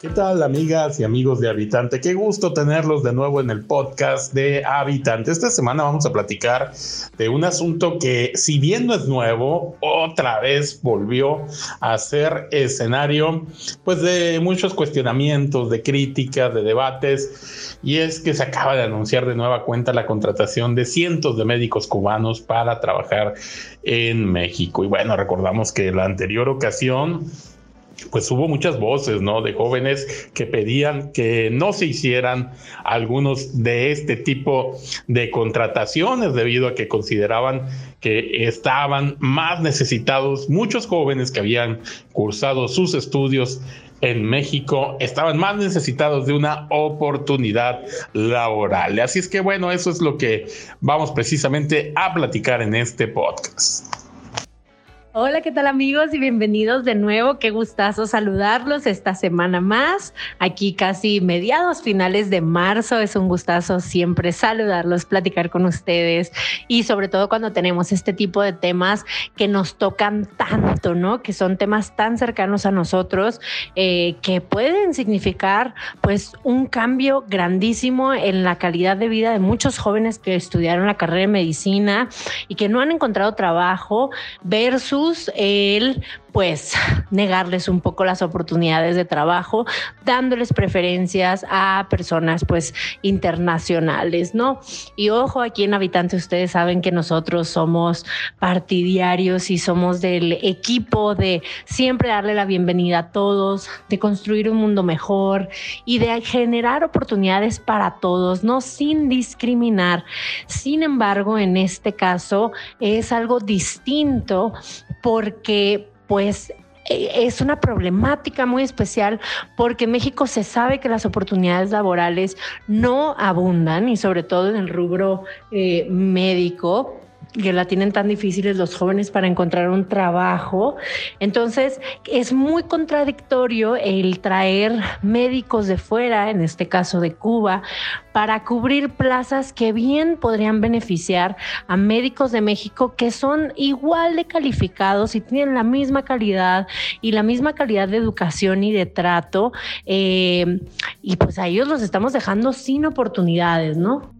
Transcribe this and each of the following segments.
¿Qué tal amigas y amigos de Habitante? Qué gusto tenerlos de nuevo en el podcast de Habitante. Esta semana vamos a platicar de un asunto que si bien no es nuevo, otra vez volvió a ser escenario pues de muchos cuestionamientos, de críticas, de debates y es que se acaba de anunciar de nueva cuenta la contratación de cientos de médicos cubanos para trabajar en México. Y bueno, recordamos que la anterior ocasión pues hubo muchas voces, ¿no? De jóvenes que pedían que no se hicieran algunos de este tipo de contrataciones debido a que consideraban que estaban más necesitados. Muchos jóvenes que habían cursado sus estudios en México estaban más necesitados de una oportunidad laboral. Así es que bueno, eso es lo que vamos precisamente a platicar en este podcast. Hola, ¿qué tal amigos? Y bienvenidos de nuevo. Qué gustazo saludarlos esta semana más. Aquí casi mediados finales de marzo. Es un gustazo siempre saludarlos, platicar con ustedes y sobre todo cuando tenemos este tipo de temas que nos tocan tanto, ¿no? Que son temas tan cercanos a nosotros eh, que pueden significar pues un cambio grandísimo en la calidad de vida de muchos jóvenes que estudiaron la carrera de medicina y que no han encontrado trabajo versus el pues negarles un poco las oportunidades de trabajo, dándoles preferencias a personas pues internacionales, ¿no? Y ojo, aquí en Habitante ustedes saben que nosotros somos partidarios y somos del equipo de siempre darle la bienvenida a todos, de construir un mundo mejor y de generar oportunidades para todos, ¿no? Sin discriminar. Sin embargo, en este caso es algo distinto porque pues e, es una problemática muy especial porque en México se sabe que las oportunidades laborales no abundan y sobre todo en el rubro eh, médico que la tienen tan difíciles los jóvenes para encontrar un trabajo. Entonces, es muy contradictorio el traer médicos de fuera, en este caso de Cuba, para cubrir plazas que bien podrían beneficiar a médicos de México que son igual de calificados y tienen la misma calidad y la misma calidad de educación y de trato. Eh, y pues a ellos los estamos dejando sin oportunidades, ¿no?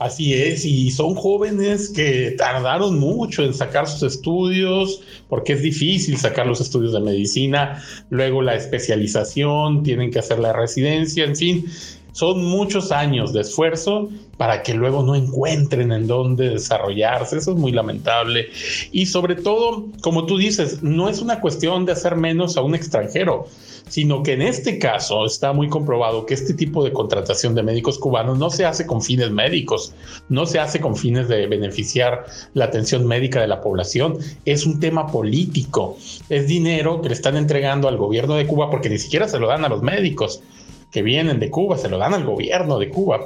Así es, y son jóvenes que tardaron mucho en sacar sus estudios, porque es difícil sacar los estudios de medicina, luego la especialización, tienen que hacer la residencia, en fin, son muchos años de esfuerzo para que luego no encuentren en dónde desarrollarse. Eso es muy lamentable. Y sobre todo, como tú dices, no es una cuestión de hacer menos a un extranjero, sino que en este caso está muy comprobado que este tipo de contratación de médicos cubanos no se hace con fines médicos, no se hace con fines de beneficiar la atención médica de la población, es un tema político, es dinero que le están entregando al gobierno de Cuba porque ni siquiera se lo dan a los médicos que vienen de Cuba, se lo dan al gobierno de Cuba.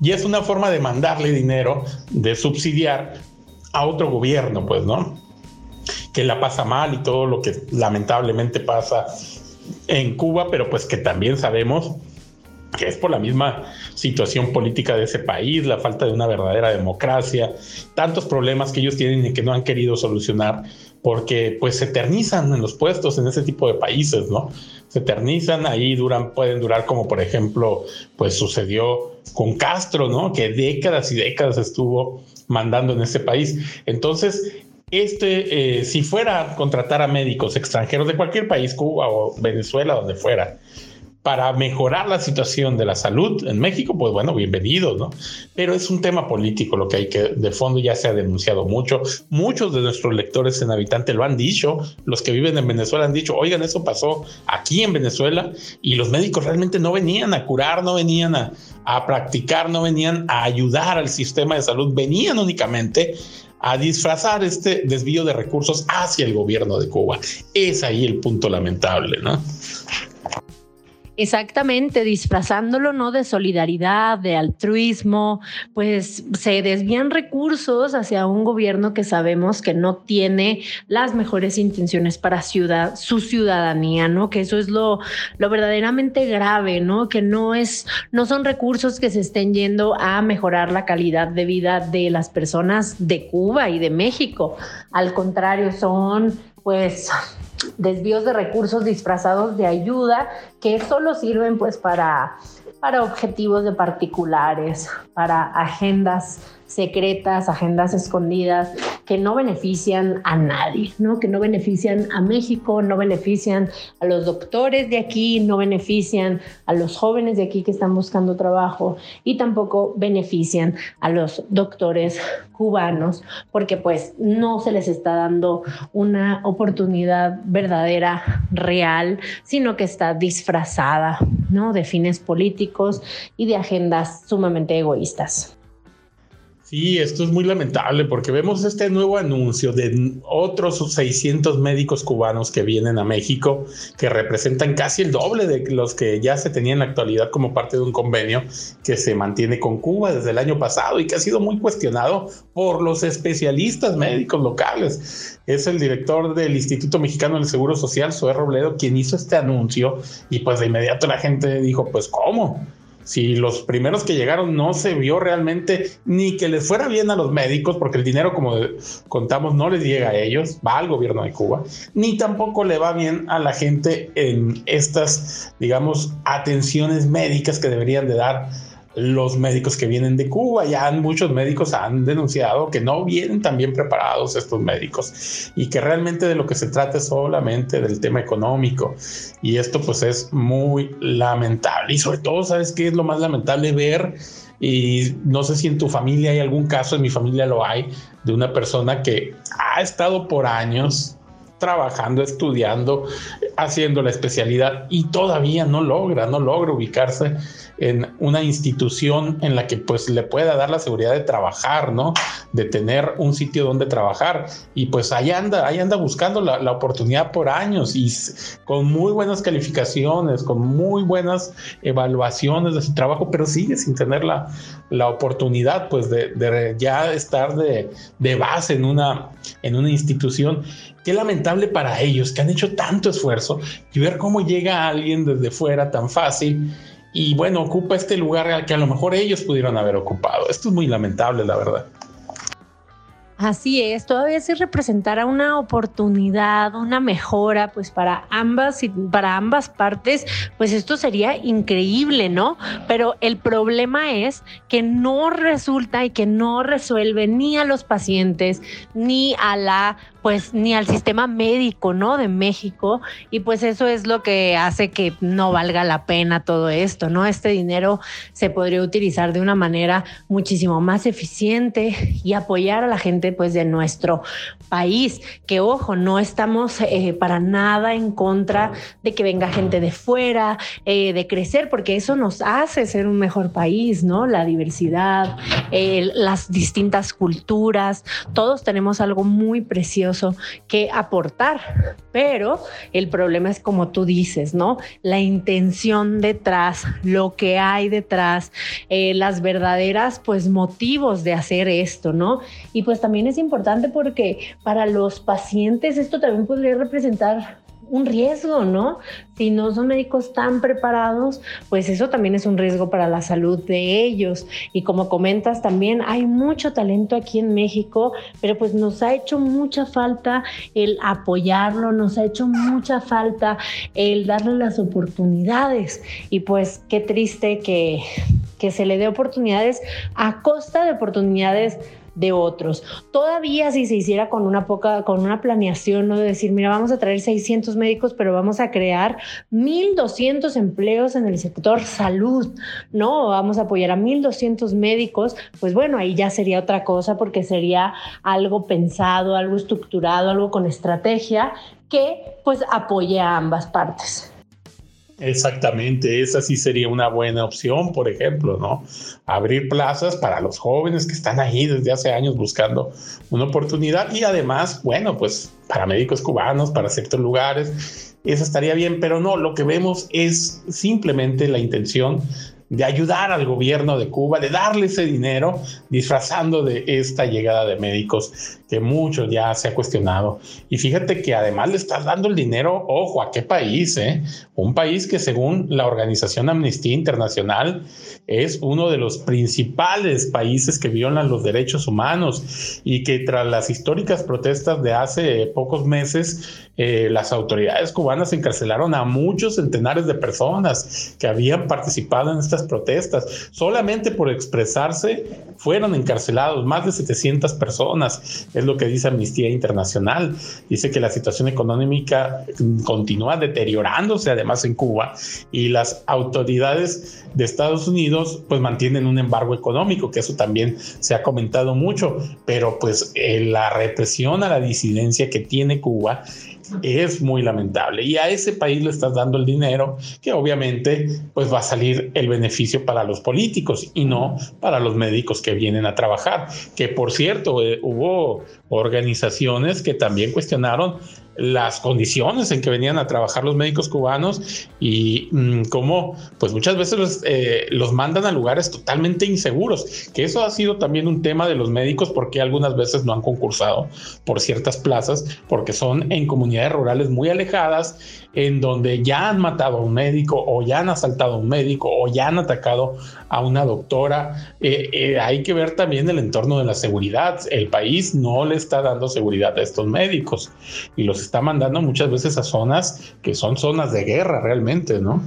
Y es una forma de mandarle dinero, de subsidiar a otro gobierno, pues, ¿no? Que la pasa mal y todo lo que lamentablemente pasa en Cuba, pero pues que también sabemos que es por la misma situación política de ese país, la falta de una verdadera democracia, tantos problemas que ellos tienen y que no han querido solucionar, porque pues se eternizan en los puestos en ese tipo de países, ¿no? Se eternizan, ahí duran, pueden durar como por ejemplo, pues sucedió con Castro, ¿no? Que décadas y décadas estuvo mandando en ese país. Entonces, este, eh, si fuera a contratar a médicos extranjeros de cualquier país, Cuba o Venezuela, donde fuera, para mejorar la situación de la salud en México, pues bueno, bienvenidos, ¿no? Pero es un tema político lo que hay que, de fondo ya se ha denunciado mucho. Muchos de nuestros lectores en Habitante lo han dicho, los que viven en Venezuela han dicho, oigan, eso pasó aquí en Venezuela y los médicos realmente no venían a curar, no venían a, a practicar, no venían a ayudar al sistema de salud, venían únicamente a disfrazar este desvío de recursos hacia el gobierno de Cuba. Es ahí el punto lamentable, ¿no? Exactamente, disfrazándolo, ¿no? De solidaridad, de altruismo, pues se desvían recursos hacia un gobierno que sabemos que no tiene las mejores intenciones para ciudad, su ciudadanía, ¿no? Que eso es lo, lo verdaderamente grave, ¿no? Que no es, no son recursos que se estén yendo a mejorar la calidad de vida de las personas de Cuba y de México. Al contrario, son, pues, desvíos de recursos disfrazados de ayuda que solo sirven pues para, para objetivos de particulares, para agendas secretas, agendas escondidas que no benefician a nadie, ¿no? Que no benefician a México, no benefician a los doctores de aquí, no benefician a los jóvenes de aquí que están buscando trabajo y tampoco benefician a los doctores cubanos porque pues no se les está dando una oportunidad verdadera, real, sino que está disfrazada, ¿no? De fines políticos y de agendas sumamente egoístas. Sí, esto es muy lamentable porque vemos este nuevo anuncio de otros 600 médicos cubanos que vienen a México, que representan casi el doble de los que ya se tenían en la actualidad como parte de un convenio que se mantiene con Cuba desde el año pasado y que ha sido muy cuestionado por los especialistas médicos locales. Es el director del Instituto Mexicano del Seguro Social, Zoé Robledo, quien hizo este anuncio y pues de inmediato la gente dijo, pues ¿cómo? Si los primeros que llegaron no se vio realmente ni que les fuera bien a los médicos, porque el dinero, como contamos, no les llega a ellos, va al gobierno de Cuba, ni tampoco le va bien a la gente en estas, digamos, atenciones médicas que deberían de dar los médicos que vienen de Cuba. Ya muchos médicos han denunciado que no vienen tan bien preparados estos médicos y que realmente de lo que se trata es solamente del tema económico. Y esto pues es muy lamentable. Y sobre todo, ¿sabes qué es lo más lamentable? Ver, y no sé si en tu familia hay algún caso, en mi familia lo hay, de una persona que ha estado por años trabajando, estudiando, haciendo la especialidad y todavía no logra, no logra ubicarse en una institución en la que pues le pueda dar la seguridad de trabajar, ¿no? De tener un sitio donde trabajar. Y pues ahí anda, ahí anda buscando la, oportunidad por años y con muy buenas calificaciones, con muy buenas evaluaciones de su trabajo, pero sigue sin tener la, la oportunidad pues de, de ya estar de, de, base en una, en una institución. Qué lamentable para ellos que han hecho tanto esfuerzo y ver cómo llega alguien desde fuera tan fácil y bueno, ocupa este lugar que a lo mejor ellos pudieron haber ocupado. Esto es muy lamentable, la verdad. Así es, todavía si representara una oportunidad, una mejora, pues para ambas para ambas partes, pues esto sería increíble, ¿no? Pero el problema es que no resulta y que no resuelve ni a los pacientes ni a la pues ni al sistema médico, ¿no? De México. Y pues eso es lo que hace que no valga la pena todo esto, ¿no? Este dinero se podría utilizar de una manera muchísimo más eficiente y apoyar a la gente pues de nuestro país. Que ojo, no estamos eh, para nada en contra de que venga gente de fuera, eh, de crecer, porque eso nos hace ser un mejor país, ¿no? La diversidad, las distintas culturas, todos tenemos algo muy precioso que aportar. Pero el problema es como tú dices, ¿no? La intención detrás, lo que hay detrás, eh, las verdaderas pues motivos de hacer esto, ¿no? Y pues también es importante porque para los pacientes esto también podría representar un riesgo, ¿no? Si no son médicos tan preparados, pues eso también es un riesgo para la salud de ellos. Y como comentas también, hay mucho talento aquí en México, pero pues nos ha hecho mucha falta el apoyarlo, nos ha hecho mucha falta el darle las oportunidades. Y pues qué triste que, que se le dé oportunidades a costa de oportunidades de otros. Todavía si se hiciera con una poca, con una planeación, ¿no? De decir, mira, vamos a traer 600 médicos, pero vamos a crear 1.200 empleos en el sector salud, ¿no? Vamos a apoyar a 1.200 médicos, pues bueno, ahí ya sería otra cosa porque sería algo pensado, algo estructurado, algo con estrategia que pues apoye a ambas partes. Exactamente, esa sí sería una buena opción, por ejemplo, ¿no? Abrir plazas para los jóvenes que están ahí desde hace años buscando una oportunidad y además, bueno, pues para médicos cubanos, para ciertos lugares, eso estaría bien, pero no, lo que vemos es simplemente la intención de ayudar al gobierno de Cuba, de darle ese dinero, disfrazando de esta llegada de médicos que mucho ya se ha cuestionado. Y fíjate que además le estás dando el dinero, ojo, ¿a qué país? Eh? Un país que según la organización Amnistía Internacional es uno de los principales países que violan los derechos humanos y que tras las históricas protestas de hace pocos meses, eh, las autoridades cubanas encarcelaron a muchos centenares de personas que habían participado en estas protestas. Solamente por expresarse fueron encarcelados más de 700 personas, es lo que dice Amnistía Internacional. Dice que la situación económica continúa deteriorándose además en Cuba y las autoridades de Estados Unidos pues mantienen un embargo económico, que eso también se ha comentado mucho, pero pues eh, la represión a la disidencia que tiene Cuba es muy lamentable. Y a ese país le estás dando el dinero que obviamente pues va a salir el beneficio para los políticos y no para los médicos que vienen a trabajar que por cierto eh, hubo organizaciones que también cuestionaron las condiciones en que venían a trabajar los médicos cubanos y mm, cómo pues muchas veces los, eh, los, mandan a lugares totalmente inseguros, que eso ha sido también un tema de los médicos porque algunas veces no han concursado por ciertas plazas porque son en comunidades rurales muy alejadas en donde ya han matado a un médico o ya han asaltado a un médico o ya han atacado a una doctora. Eh, eh, hay que ver también el entorno de la seguridad. El país no le está dando seguridad a estos médicos y los está mandando muchas veces a zonas que son zonas de guerra realmente, ¿no?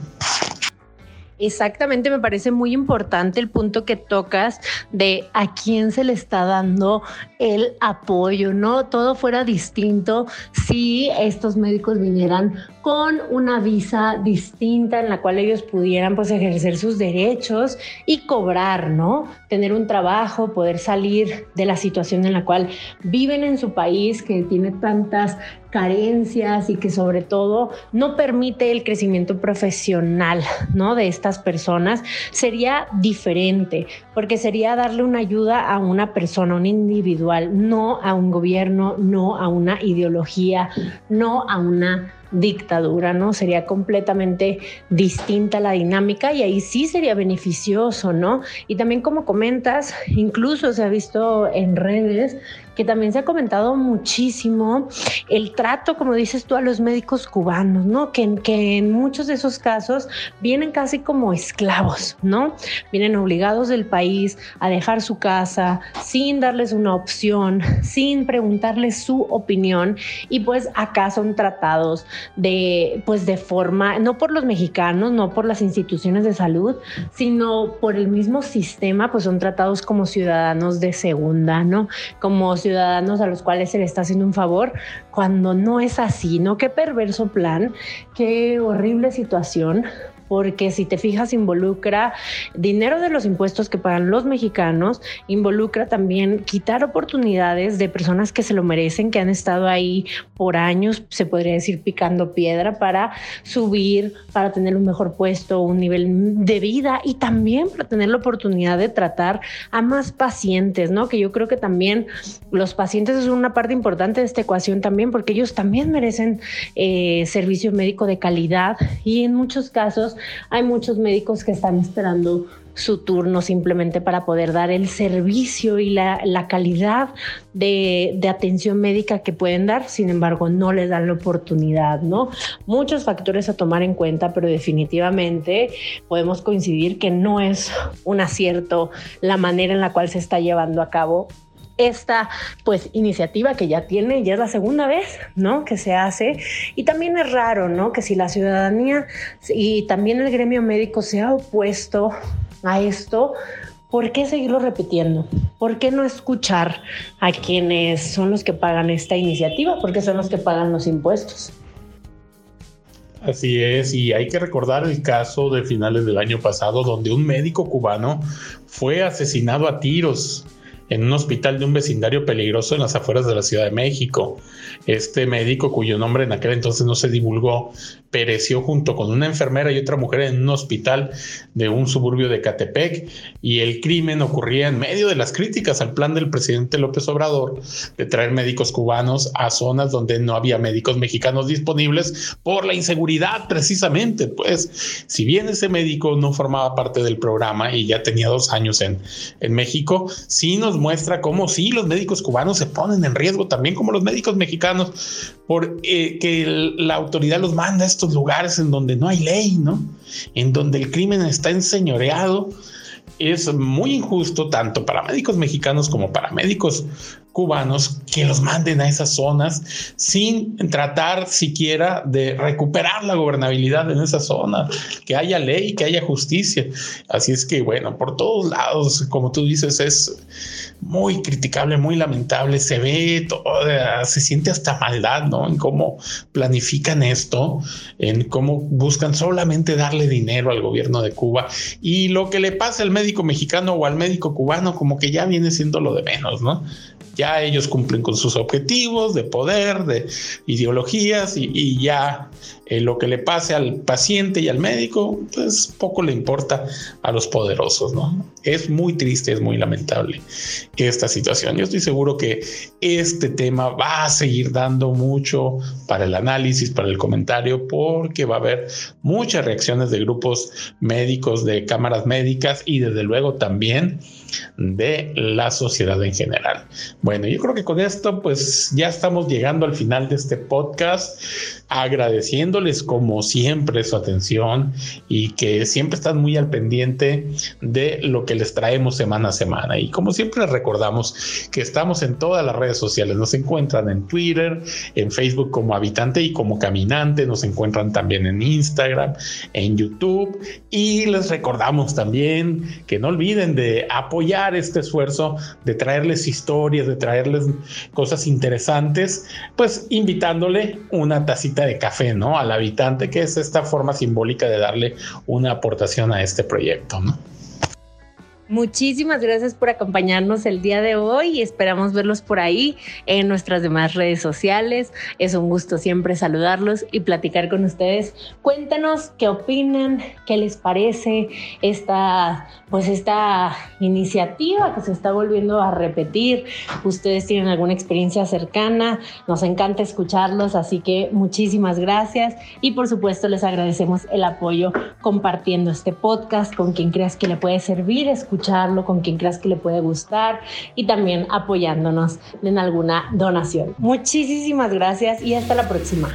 Exactamente, me parece muy importante el punto que tocas de a quién se le está dando el apoyo, ¿no? Todo fuera distinto si estos médicos vinieran con una visa distinta en la cual ellos pudieran pues ejercer sus derechos y cobrar, ¿no? Tener un trabajo, poder salir de la situación en la cual viven en su país que tiene tantas carencias y que sobre todo no permite el crecimiento profesional, ¿no? De estas personas sería diferente, porque sería darle una ayuda a una persona, un individual, no a un gobierno, no a una ideología, no a una dictadura, ¿no? Sería completamente distinta la dinámica y ahí sí sería beneficioso, ¿no? Y también como comentas, incluso se ha visto en redes que también se ha comentado muchísimo el trato, como dices tú, a los médicos cubanos, ¿no? Que, que en muchos de esos casos vienen casi como esclavos, ¿no? Vienen obligados del país a dejar su casa sin darles una opción, sin preguntarles su opinión y pues acá son tratados de, pues de forma, no por los mexicanos, no por las instituciones de salud, sino por el mismo sistema, pues son tratados como ciudadanos de segunda, ¿no? Como ciudadanos a los cuales se le está haciendo un favor, cuando no es así, ¿no? Qué perverso plan, qué horrible situación, porque si te fijas involucra dinero de los impuestos que pagan los mexicanos, involucra también quitar oportunidades de personas que se lo merecen, que han estado ahí por años, se podría decir picando piedra para subir, para tener un mejor puesto, un nivel de vida y también para tener la oportunidad de tratar a más pacientes, ¿no? Que yo creo que también los pacientes son una parte importante de esta ecuación también porque ellos también merecen eh, servicio médico de calidad y en muchos casos hay muchos médicos que están esperando su turno simplemente para poder dar el servicio y la, calidad de, atención médica que pueden dar, sin embargo no les dan la oportunidad, ¿no? Muchos factores a tomar en cuenta, pero definitivamente podemos coincidir que no es un acierto la manera en la cual se está llevando a cabo esta pues iniciativa que ya tiene, ya es la segunda vez, ¿no? Que se hace. Y también es raro, ¿no? Que si la ciudadanía y también el gremio médico se ha opuesto a esto, ¿por qué seguirlo repitiendo? ¿Por qué no escuchar a quienes son los que pagan esta iniciativa? Porque son los que pagan los impuestos. Así es, y hay que recordar el caso de finales del año pasado donde un médico cubano fue asesinado a tiros en un hospital de un vecindario peligroso en las afueras de la Ciudad de México. Este médico, cuyo nombre en aquel entonces no se divulgó, pereció junto con una enfermera y otra mujer en un hospital de un suburbio de Catepec y el crimen ocurría en medio de las críticas al plan del presidente López Obrador de traer médicos cubanos a zonas donde no había médicos mexicanos disponibles por la inseguridad precisamente. Pues si bien ese médico no formaba parte del programa y ya tenía dos años en, en México, sí nos muestra cómo sí los médicos cubanos se ponen en riesgo también como los médicos mexicanos por eh, la autoridad los manda a estos lugares en donde no hay ley, ¿no? En donde el crimen está enseñoreado. Es muy injusto tanto para médicos mexicanos como para médicos cubanos que los manden a esas zonas sin tratar siquiera de recuperar la gobernabilidad en esa zona, que haya ley, que haya justicia. Así es que, bueno, por todos lados, como tú dices, es muy criticable, muy lamentable, se ve todo, se siente hasta maldad, ¿no? En cómo planifican esto, en cómo buscan solamente darle dinero al gobierno de Cuba y lo que le pasa al médico mexicano o al médico cubano como que ya viene siendo lo de menos, ¿no? ya ellos cumplen con sus objetivos de poder, de ideologías y, ya eh, lo que le pase al paciente y al médico, pues poco le importa a los poderosos, ¿no? Es muy triste, es muy lamentable esta situación. Yo estoy seguro que este tema va a seguir dando mucho para el análisis, para el comentario, porque va a haber muchas reacciones de grupos médicos, de cámaras médicas y desde luego también de la sociedad en general. Bueno, yo creo que con esto pues ya estamos llegando al final de este podcast agradeciéndoles como siempre su atención y que siempre están muy al pendiente de lo que les traemos semana a semana. Y como siempre les recordamos que estamos en todas las redes sociales, nos encuentran en Twitter, en Facebook como habitante y como caminante, nos encuentran también en Instagram, en YouTube. Y les recordamos también que no olviden de apoyar este esfuerzo de traerles historias, de traerles cosas interesantes, pues invitándole una tacita de café, ¿no? Al habitante, que es esta forma simbólica de darle una aportación a este proyecto, ¿no? Muchísimas gracias por acompañarnos el día de hoy y esperamos verlos por ahí en nuestras demás redes sociales. Es un gusto siempre saludarlos y platicar con ustedes. Cuéntanos qué opinan, qué les parece esta, pues esta iniciativa que se está volviendo a repetir. Ustedes tienen alguna experiencia cercana, nos encanta escucharlos, así que muchísimas gracias y por supuesto les agradecemos el apoyo compartiendo este podcast con quien creas que le puede servir. Escuchar con quien creas que le puede gustar y también apoyándonos en alguna donación. Muchísimas gracias y hasta la próxima.